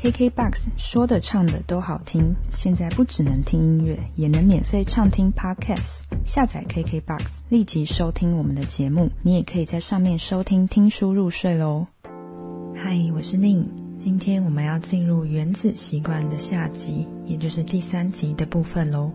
KKBOX 说的唱的都好听，现在不只能听音乐，也能免费畅听 Podcast。下载 KKBOX，立即收听我们的节目。你也可以在上面收听听书入睡喽。嗨，我是宁，今天我们要进入原子习惯的下集，也就是第三集的部分喽。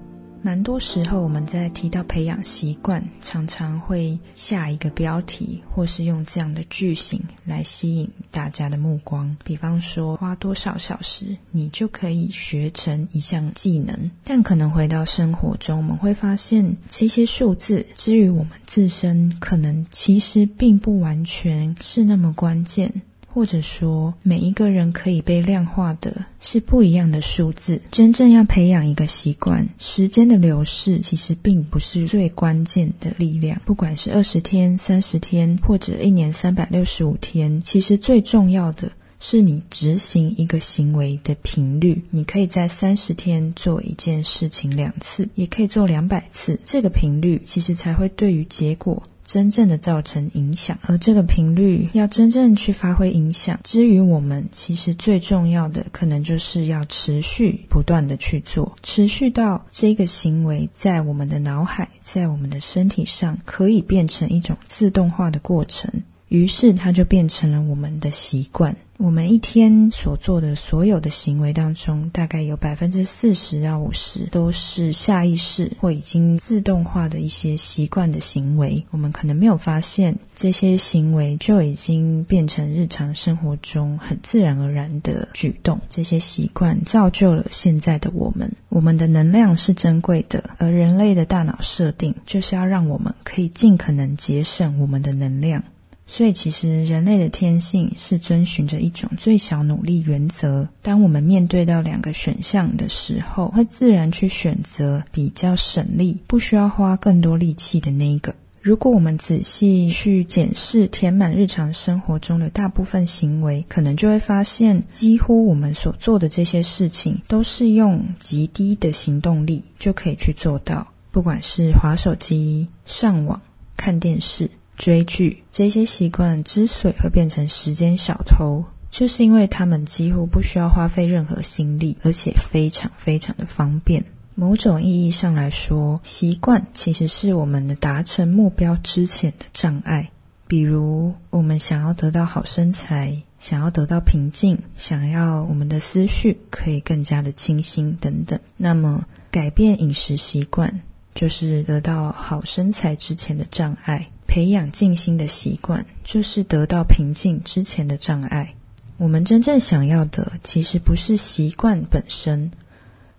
蛮多时候，我们在提到培养习惯，常常会下一个标题，或是用这样的句型来吸引大家的目光。比方说，花多少小时，你就可以学成一项技能。但可能回到生活中，我们会发现这些数字，之于我们自身，可能其实并不完全是那么关键。或者说，每一个人可以被量化的是不一样的数字。真正要培养一个习惯，时间的流逝其实并不是最关键的力量。不管是二十天、三十天，或者一年三百六十五天，其实最重要的是你执行一个行为的频率。你可以在三十天做一件事情两次，也可以做两百次。这个频率其实才会对于结果。真正的造成影响，而这个频率要真正去发挥影响，之于我们，其实最重要的可能就是要持续不断的去做，持续到这个行为在我们的脑海，在我们的身体上可以变成一种自动化的过程，于是它就变成了我们的习惯。我们一天所做的所有的行为当中，大概有百分之四十到五十都是下意识或已经自动化的一些习惯的行为。我们可能没有发现，这些行为就已经变成日常生活中很自然而然的举动。这些习惯造就了现在的我们。我们的能量是珍贵的，而人类的大脑设定就是要让我们可以尽可能节省我们的能量。所以，其实人类的天性是遵循着一种最小努力原则。当我们面对到两个选项的时候，会自然去选择比较省力、不需要花更多力气的那一个。如果我们仔细去检视填满日常生活中的大部分行为，可能就会发现，几乎我们所做的这些事情，都是用极低的行动力就可以去做到。不管是划手机、上网、看电视。追剧这些习惯之所以会变成时间小偷，就是因为他们几乎不需要花费任何心力，而且非常非常的方便。某种意义上来说，习惯其实是我们的达成目标之前的障碍。比如，我们想要得到好身材，想要得到平静，想要我们的思绪可以更加的清新等等。那么，改变饮食习惯就是得到好身材之前的障碍。培养静心的习惯，就是得到平静之前的障碍。我们真正想要的，其实不是习惯本身，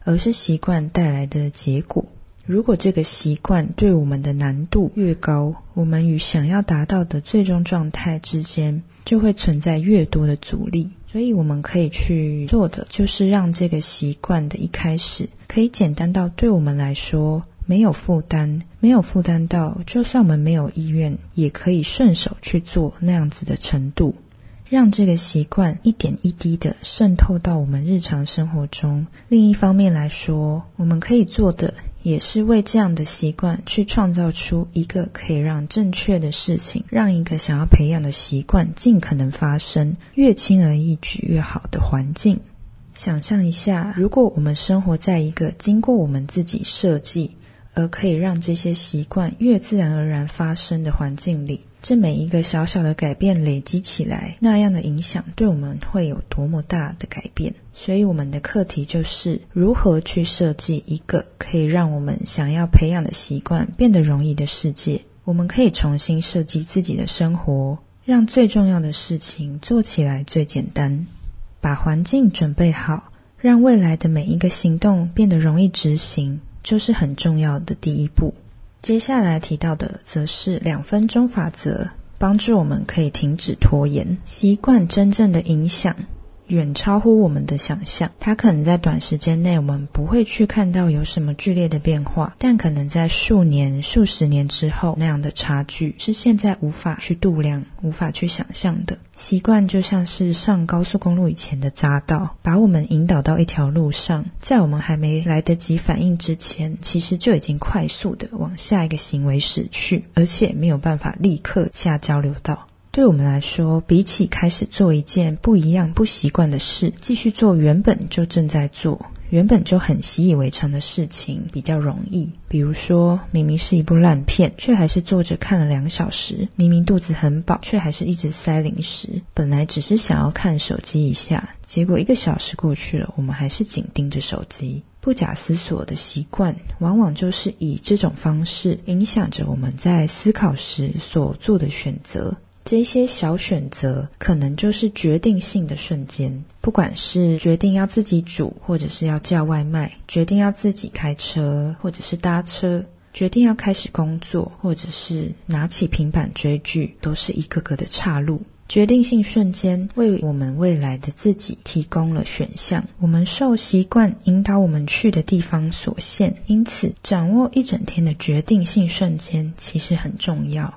而是习惯带来的结果。如果这个习惯对我们的难度越高，我们与想要达到的最终状态之间就会存在越多的阻力。所以，我们可以去做的，就是让这个习惯的一开始，可以简单到对我们来说。没有负担，没有负担到，就算我们没有意愿，也可以顺手去做那样子的程度，让这个习惯一点一滴的渗透到我们日常生活中。另一方面来说，我们可以做的也是为这样的习惯去创造出一个可以让正确的事情，让一个想要培养的习惯尽可能发生，越轻而易举越好的环境。想象一下，如果我们生活在一个经过我们自己设计。而可以让这些习惯越自然而然发生的环境里，这每一个小小的改变累积起来，那样的影响对我们会有多么大的改变？所以，我们的课题就是如何去设计一个可以让我们想要培养的习惯变得容易的世界。我们可以重新设计自己的生活，让最重要的事情做起来最简单，把环境准备好，让未来的每一个行动变得容易执行。就是很重要的第一步。接下来提到的，则是两分钟法则，帮助我们可以停止拖延。习惯真正的影响。远超乎我们的想象，它可能在短时间内我们不会去看到有什么剧烈的变化，但可能在数年、数十年之后，那样的差距是现在无法去度量、无法去想象的。习惯就像是上高速公路以前的匝道，把我们引导到一条路上，在我们还没来得及反应之前，其实就已经快速的往下一个行为驶去，而且没有办法立刻下交流道。对我们来说，比起开始做一件不一样、不习惯的事，继续做原本就正在做。原本就很习以为常的事情比较容易，比如说明明是一部烂片，却还是坐着看了两小时；明明肚子很饱，却还是一直塞零食。本来只是想要看手机一下，结果一个小时过去了，我们还是紧盯着手机。不假思索的习惯，往往就是以这种方式影响着我们在思考时所做的选择。这些小选择可能就是决定性的瞬间，不管是决定要自己煮，或者是要叫外卖；决定要自己开车，或者是搭车；决定要开始工作，或者是拿起平板追剧，都是一个个的岔路。决定性瞬间为我们未来的自己提供了选项。我们受习惯引导我们去的地方所限，因此掌握一整天的决定性瞬间其实很重要。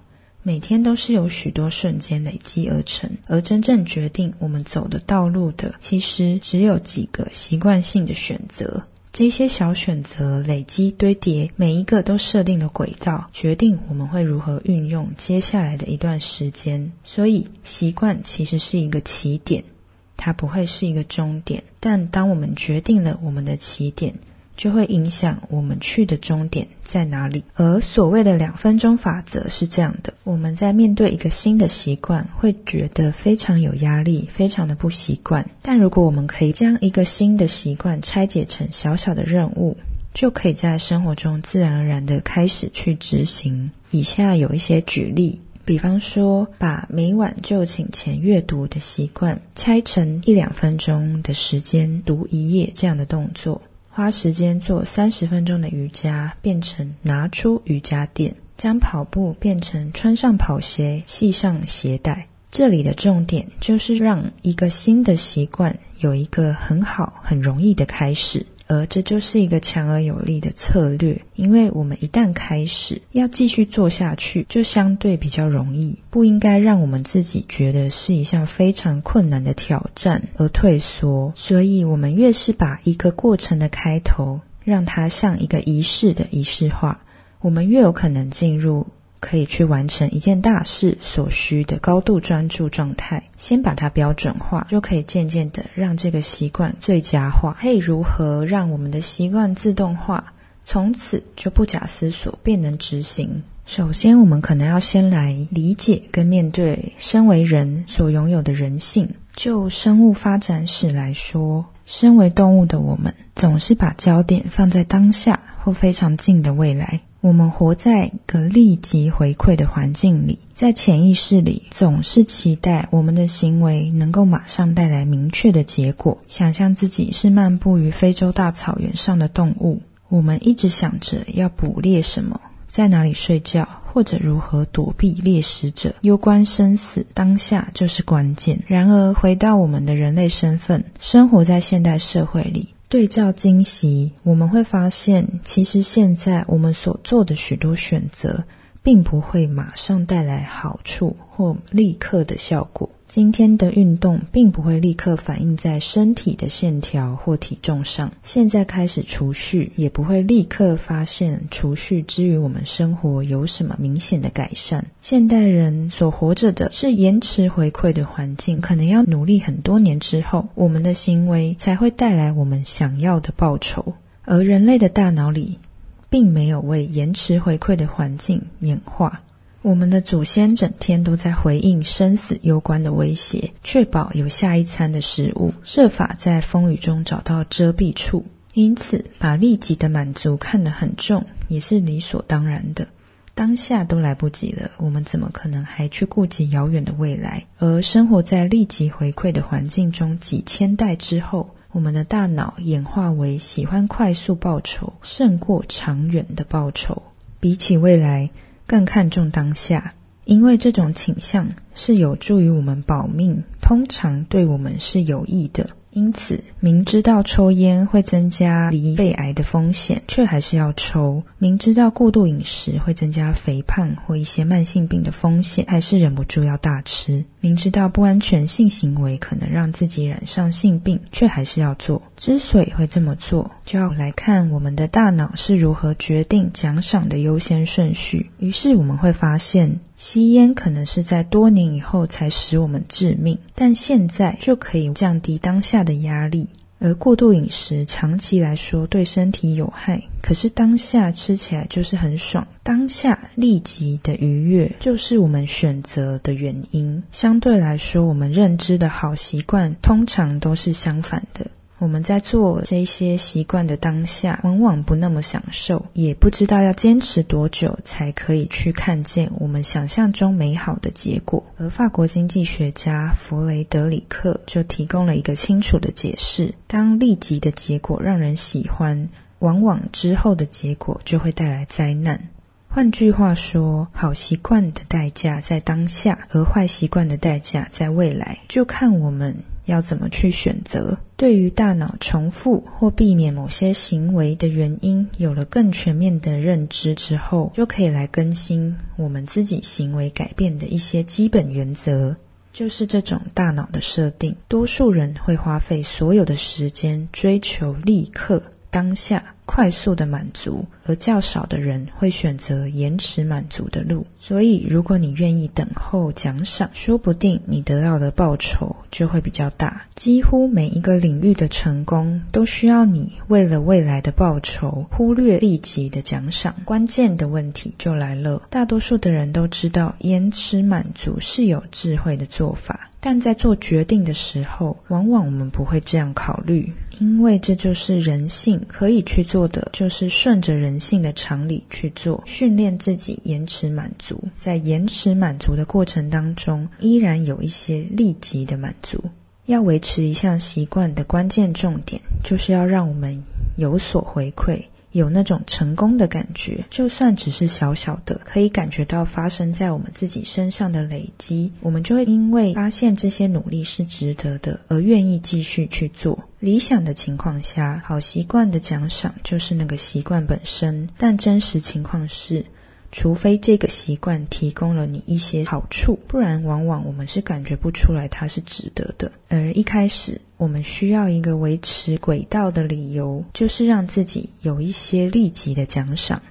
每天都是由许多瞬间累积而成，而真正决定我们走的道路的，其实只有几个习惯性的选择。这些小选择累积堆叠，每一个都设定了轨道，决定我们会如何运用接下来的一段时间。所以，习惯其实是一个起点，它不会是一个终点。但当我们决定了我们的起点，就会影响我们去的终点在哪里。而所谓的两分钟法则是这样的：我们在面对一个新的习惯，会觉得非常有压力，非常的不习惯。但如果我们可以将一个新的习惯拆解成小小的任务，就可以在生活中自然而然的开始去执行。以下有一些举例，比方说，把每晚就寝前阅读的习惯拆成一两分钟的时间读一页这样的动作。花时间做三十分钟的瑜伽，变成拿出瑜伽垫；将跑步变成穿上跑鞋，系上鞋带。这里的重点就是让一个新的习惯有一个很好、很容易的开始。而这就是一个强而有力的策略，因为我们一旦开始要继续做下去，就相对比较容易，不应该让我们自己觉得是一项非常困难的挑战而退缩。所以，我们越是把一个过程的开头让它像一个仪式的仪式化，我们越有可能进入。可以去完成一件大事所需的高度专注状态，先把它标准化，就可以渐渐的让这个习惯最佳化。可以如何让我们的习惯自动化，从此就不假思索便能执行？首先，我们可能要先来理解跟面对身为人所拥有的人性。就生物发展史来说，身为动物的我们，总是把焦点放在当下或非常近的未来。我们活在个立即回馈的环境里，在潜意识里总是期待我们的行为能够马上带来明确的结果。想象自己是漫步于非洲大草原上的动物，我们一直想着要捕猎什么，在哪里睡觉，或者如何躲避猎食者。攸关生死，当下就是关键。然而，回到我们的人类身份，生活在现代社会里。对照惊喜，我们会发现，其实现在我们所做的许多选择，并不会马上带来好处或立刻的效果。今天的运动并不会立刻反映在身体的线条或体重上。现在开始储蓄，也不会立刻发现储蓄之于我们生活有什么明显的改善。现代人所活着的是延迟回馈的环境，可能要努力很多年之后，我们的行为才会带来我们想要的报酬。而人类的大脑里，并没有为延迟回馈的环境演化。我们的祖先整天都在回应生死攸关的威胁，确保有下一餐的食物，设法在风雨中找到遮蔽处。因此，把立即的满足看得很重，也是理所当然的。当下都来不及了，我们怎么可能还去顾及遥远的未来？而生活在立即回馈的环境中几千代之后，我们的大脑演化为喜欢快速报酬胜过长远的报酬。比起未来。更看重当下，因为这种倾向是有助于我们保命，通常对我们是有益的。因此，明知道抽烟会增加离肺癌的风险，却还是要抽；明知道过度饮食会增加肥胖或一些慢性病的风险，还是忍不住要大吃；明知道不安全性行为可能让自己染上性病，却还是要做。之所以会这么做，就要来看我们的大脑是如何决定奖赏的优先顺序。于是我们会发现。吸烟可能是在多年以后才使我们致命，但现在就可以降低当下的压力。而过度饮食长期来说对身体有害，可是当下吃起来就是很爽，当下立即的愉悦就是我们选择的原因。相对来说，我们认知的好习惯通常都是相反的。我们在做这些习惯的当下，往往不那么享受，也不知道要坚持多久才可以去看见我们想象中美好的结果。而法国经济学家弗雷德里克就提供了一个清楚的解释：当立即的结果让人喜欢，往往之后的结果就会带来灾难。换句话说，好习惯的代价在当下，而坏习惯的代价在未来，就看我们。要怎么去选择？对于大脑重复或避免某些行为的原因，有了更全面的认知之后，就可以来更新我们自己行为改变的一些基本原则。就是这种大脑的设定，多数人会花费所有的时间追求立刻。当下快速的满足，而较少的人会选择延迟满足的路。所以，如果你愿意等候奖赏，说不定你得到的报酬就会比较大。几乎每一个领域的成功，都需要你为了未来的报酬，忽略立即的奖赏。关键的问题就来了：大多数的人都知道延迟满足是有智慧的做法。但在做决定的时候，往往我们不会这样考虑，因为这就是人性可以去做的，就是顺着人性的常理去做，训练自己延迟满足。在延迟满足的过程当中，依然有一些立即的满足。要维持一项习惯的关键重点，就是要让我们有所回馈。有那种成功的感觉，就算只是小小的，可以感觉到发生在我们自己身上的累积，我们就会因为发现这些努力是值得的，而愿意继续去做。理想的情况下，好习惯的奖赏就是那个习惯本身，但真实情况是。除非这个习惯提供了你一些好处，不然往往我们是感觉不出来它是值得的。而一开始，我们需要一个维持轨道的理由，就是让自己有一些立即的奖赏，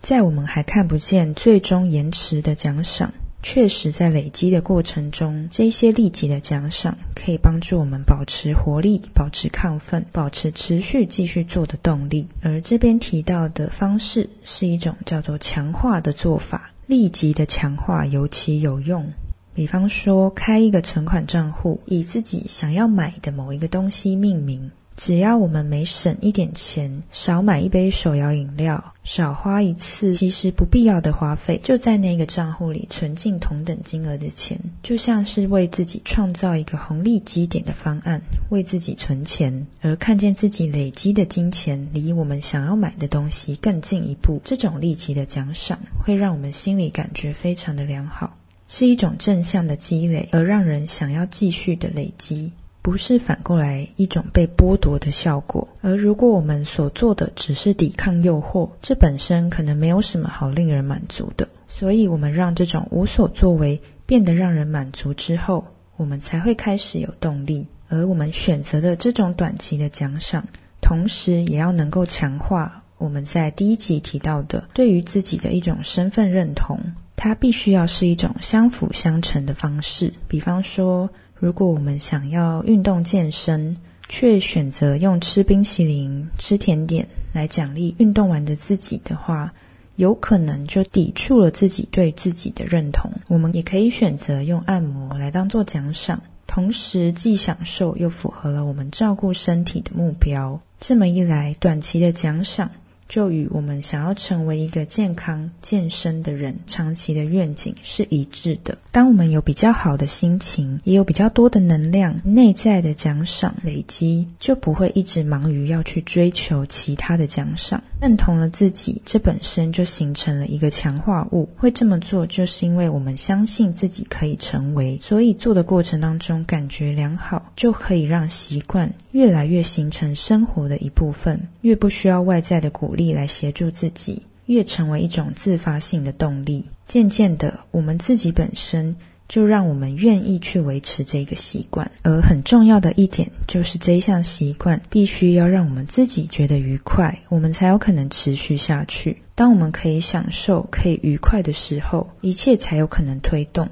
在我们还看不见最终延迟的奖赏。确实，在累积的过程中，这些立即的奖赏可以帮助我们保持活力、保持亢奋、保持持续继续做的动力。而这边提到的方式是一种叫做强化的做法，立即的强化尤其有用。比方说，开一个存款账户，以自己想要买的某一个东西命名。只要我们每省一点钱，少买一杯手摇饮料，少花一次其实不必要的花费，就在那个账户里存进同等金额的钱，就像是为自己创造一个红利积点的方案，为自己存钱，而看见自己累积的金钱离我们想要买的东西更进一步，这种立即的奖赏会让我们心里感觉非常的良好，是一种正向的积累，而让人想要继续的累积。不是反过来一种被剥夺的效果，而如果我们所做的只是抵抗诱惑，这本身可能没有什么好令人满足的。所以，我们让这种无所作为变得让人满足之后，我们才会开始有动力。而我们选择的这种短期的奖赏，同时也要能够强化我们在第一集提到的对于自己的一种身份认同。它必须要是一种相辅相成的方式，比方说。如果我们想要运动健身，却选择用吃冰淇淋、吃甜点来奖励运动完的自己的话，有可能就抵触了自己对自己的认同。我们也可以选择用按摩来当做奖赏，同时既享受又符合了我们照顾身体的目标。这么一来，短期的奖赏。就与我们想要成为一个健康健身的人，长期的愿景是一致的。当我们有比较好的心情，也有比较多的能量，内在的奖赏累积，就不会一直忙于要去追求其他的奖赏。认同了自己，这本身就形成了一个强化物。会这么做，就是因为我们相信自己可以成为，所以做的过程当中感觉良好，就可以让习惯越来越形成生活的一部分，越不需要外在的鼓励来协助自己，越成为一种自发性的动力。渐渐的，我们自己本身。就让我们愿意去维持这个习惯，而很重要的一点就是这一项习惯必须要让我们自己觉得愉快，我们才有可能持续下去。当我们可以享受、可以愉快的时候，一切才有可能推动。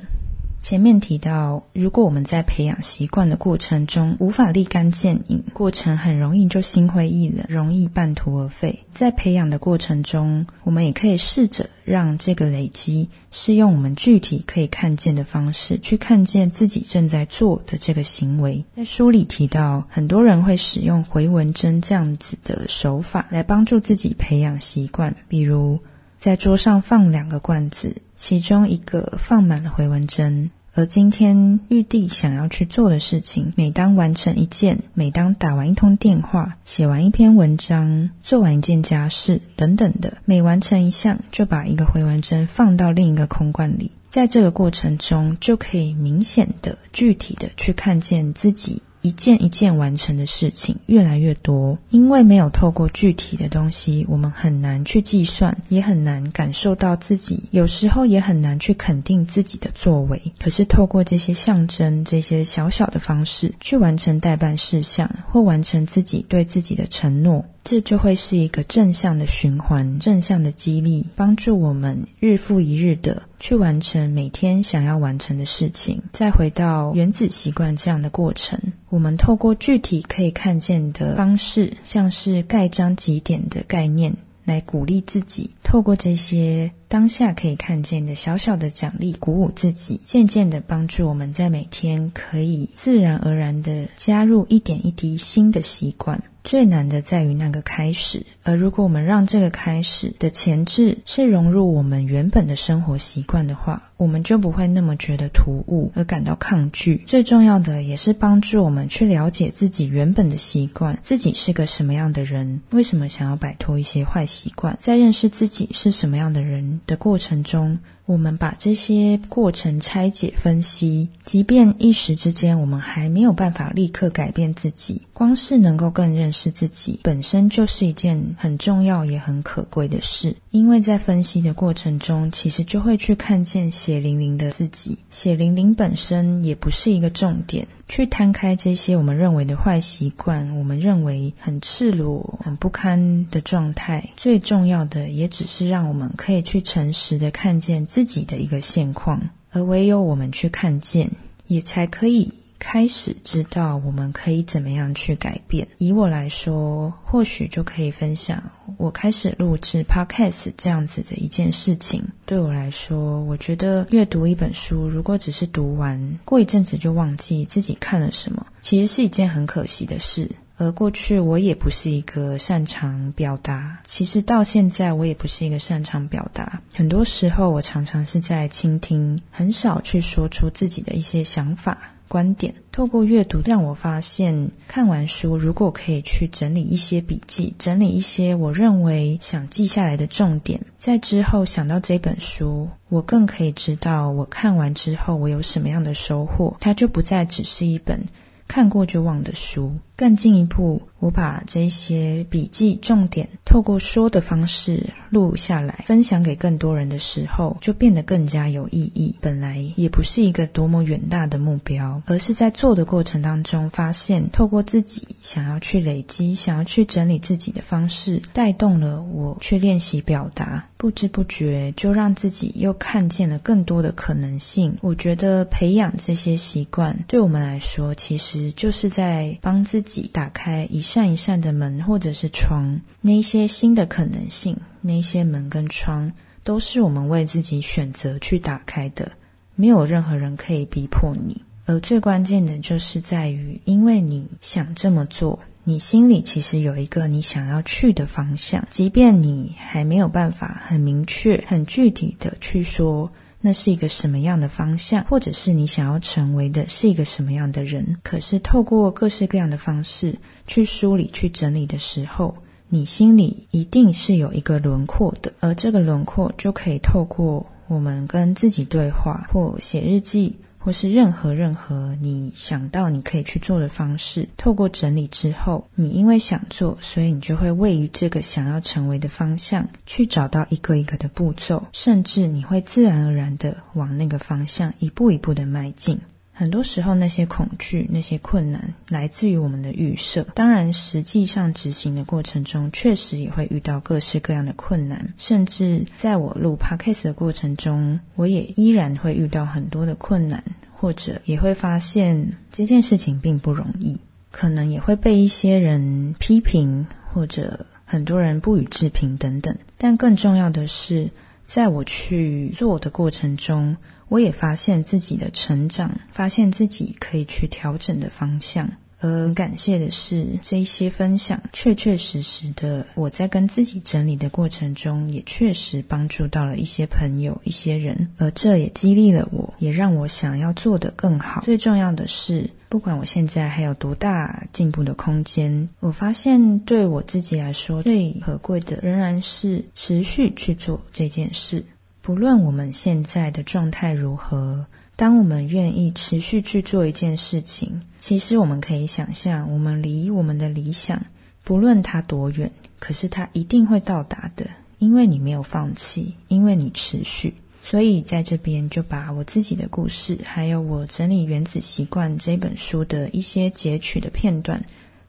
前面提到，如果我们在培养习惯的过程中无法立竿见影，过程很容易就心灰意冷，容易半途而废。在培养的过程中，我们也可以试着让这个累积是用我们具体可以看见的方式去看见自己正在做的这个行为。在书里提到，很多人会使用回纹针这样子的手法来帮助自己培养习惯，比如在桌上放两个罐子。其中一个放满了回纹针，而今天玉帝想要去做的事情，每当完成一件，每当打完一通电话，写完一篇文章，做完一件家事等等的，每完成一项，就把一个回纹针放到另一个空罐里，在这个过程中，就可以明显的、具体的去看见自己。一件一件完成的事情越来越多，因为没有透过具体的东西，我们很难去计算，也很难感受到自己，有时候也很难去肯定自己的作为。可是透过这些象征、这些小小的方式去完成代办事项，或完成自己对自己的承诺。这就会是一个正向的循环，正向的激励，帮助我们日复一日的去完成每天想要完成的事情。再回到原子习惯这样的过程，我们透过具体可以看见的方式，像是盖章几点的概念，来鼓励自己。透过这些当下可以看见的小小的奖励，鼓舞自己，渐渐的帮助我们在每天可以自然而然的加入一点一滴新的习惯。最难的在于那个开始，而如果我们让这个开始的前置是融入我们原本的生活习惯的话，我们就不会那么觉得突兀而感到抗拒。最重要的也是帮助我们去了解自己原本的习惯，自己是个什么样的人，为什么想要摆脱一些坏习惯，在认识自己是什么样的人的过程中。我们把这些过程拆解分析，即便一时之间我们还没有办法立刻改变自己，光是能够更认识自己，本身就是一件很重要也很可贵的事。因为在分析的过程中，其实就会去看见血淋淋的自己，血淋淋本身也不是一个重点。去摊开这些我们认为的坏习惯，我们认为很赤裸、很不堪的状态，最重要的也只是让我们可以去诚实的看见自己的一个现况，而唯有我们去看见，也才可以。开始知道我们可以怎么样去改变。以我来说，或许就可以分享我开始录制 podcast 这样子的一件事情。对我来说，我觉得阅读一本书，如果只是读完，过一阵子就忘记自己看了什么，其实是一件很可惜的事。而过去我也不是一个擅长表达，其实到现在我也不是一个擅长表达。很多时候，我常常是在倾听，很少去说出自己的一些想法。观点透过阅读，让我发现，看完书如果可以去整理一些笔记，整理一些我认为想记下来的重点，在之后想到这本书，我更可以知道我看完之后我有什么样的收获，它就不再只是一本。看过就忘的书，更进一步，我把这些笔记重点透过说的方式录下来，分享给更多人的时候，就变得更加有意义。本来也不是一个多么远大的目标，而是在做的过程当中，发现透过自己想要去累积、想要去整理自己的方式，带动了我去练习表达。不知不觉就让自己又看见了更多的可能性。我觉得培养这些习惯，对我们来说，其实就是在帮自己己打开一扇一扇的门或者是窗。那些新的可能性，那些门跟窗，都是我们为自己选择去打开的。没有任何人可以逼迫你，而最关键的就是在于，因为你想这么做。你心里其实有一个你想要去的方向，即便你还没有办法很明确、很具体的去说那是一个什么样的方向，或者是你想要成为的是一个什么样的人。可是透过各式各样的方式去梳理、去整理的时候，你心里一定是有一个轮廓的，而这个轮廓就可以透过我们跟自己对话或写日记。或是任何任何你想到你可以去做的方式，透过整理之后，你因为想做，所以你就会位于这个想要成为的方向，去找到一个一个的步骤，甚至你会自然而然的往那个方向一步一步的迈进。很多时候，那些恐惧、那些困难，来自于我们的预设。当然，实际上执行的过程中，确实也会遇到各式各样的困难。甚至在我录 podcast 的过程中，我也依然会遇到很多的困难，或者也会发现这件事情并不容易，可能也会被一些人批评，或者很多人不予置评等等。但更重要的是，在我去做的过程中。我也发现自己的成长，发现自己可以去调整的方向。而感谢的是，这些分享确确实实的，我在跟自己整理的过程中，也确实帮助到了一些朋友、一些人。而这也激励了我，也让我想要做得更好。最重要的是，不管我现在还有多大进步的空间，我发现对我自己来说，最可贵的仍然是持续去做这件事。不论我们现在的状态如何，当我们愿意持续去做一件事情，其实我们可以想象，我们离我们的理想，不论它多远，可是它一定会到达的，因为你没有放弃，因为你持续。所以在这边就把我自己的故事，还有我整理《原子习惯》这本书的一些截取的片段，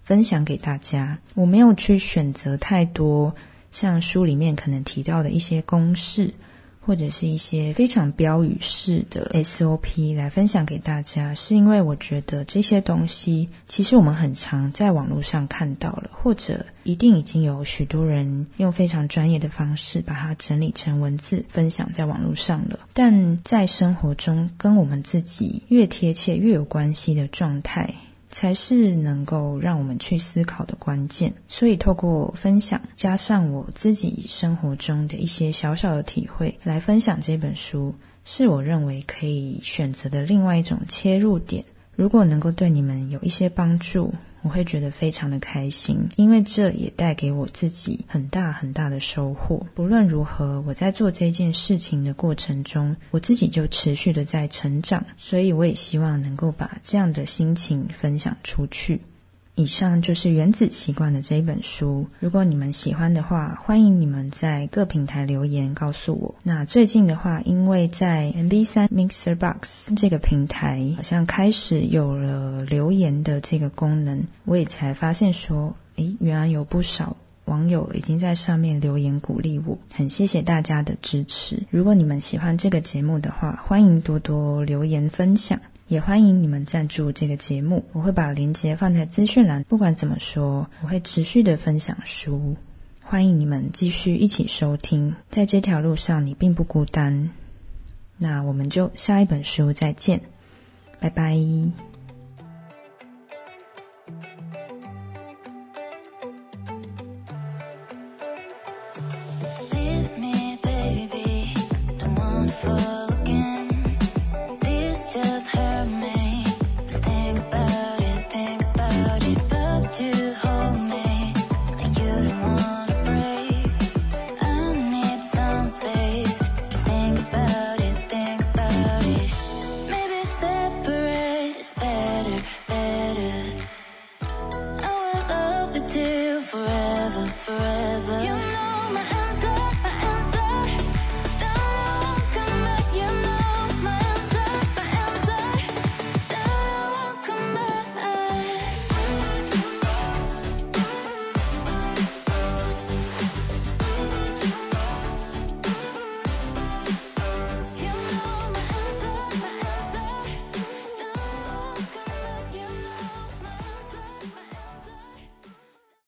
分享给大家。我没有去选择太多像书里面可能提到的一些公式。或者是一些非常标语式的 SOP 来分享给大家，是因为我觉得这些东西其实我们很常在网络上看到了，或者一定已经有许多人用非常专业的方式把它整理成文字分享在网络上了。但在生活中，跟我们自己越贴切、越有关系的状态。才是能够让我们去思考的关键。所以，透过分享，加上我自己生活中的一些小小的体会，来分享这本书，是我认为可以选择的另外一种切入点。如果能够对你们有一些帮助。我会觉得非常的开心，因为这也带给我自己很大很大的收获。不论如何，我在做这件事情的过程中，我自己就持续的在成长，所以我也希望能够把这样的心情分享出去。以上就是《原子习惯》的这一本书。如果你们喜欢的话，欢迎你们在各平台留言告诉我。那最近的话，因为在 MB 三 Mixer Box 这个平台好像开始有了留言的这个功能，我也才发现说，诶，原来有不少网友已经在上面留言鼓励我，很谢谢大家的支持。如果你们喜欢这个节目的话，欢迎多多留言分享。也欢迎你们赞助这个节目，我会把链接放在资讯栏。不管怎么说，我会持续的分享书，欢迎你们继续一起收听。在这条路上，你并不孤单。那我们就下一本书再见，拜拜。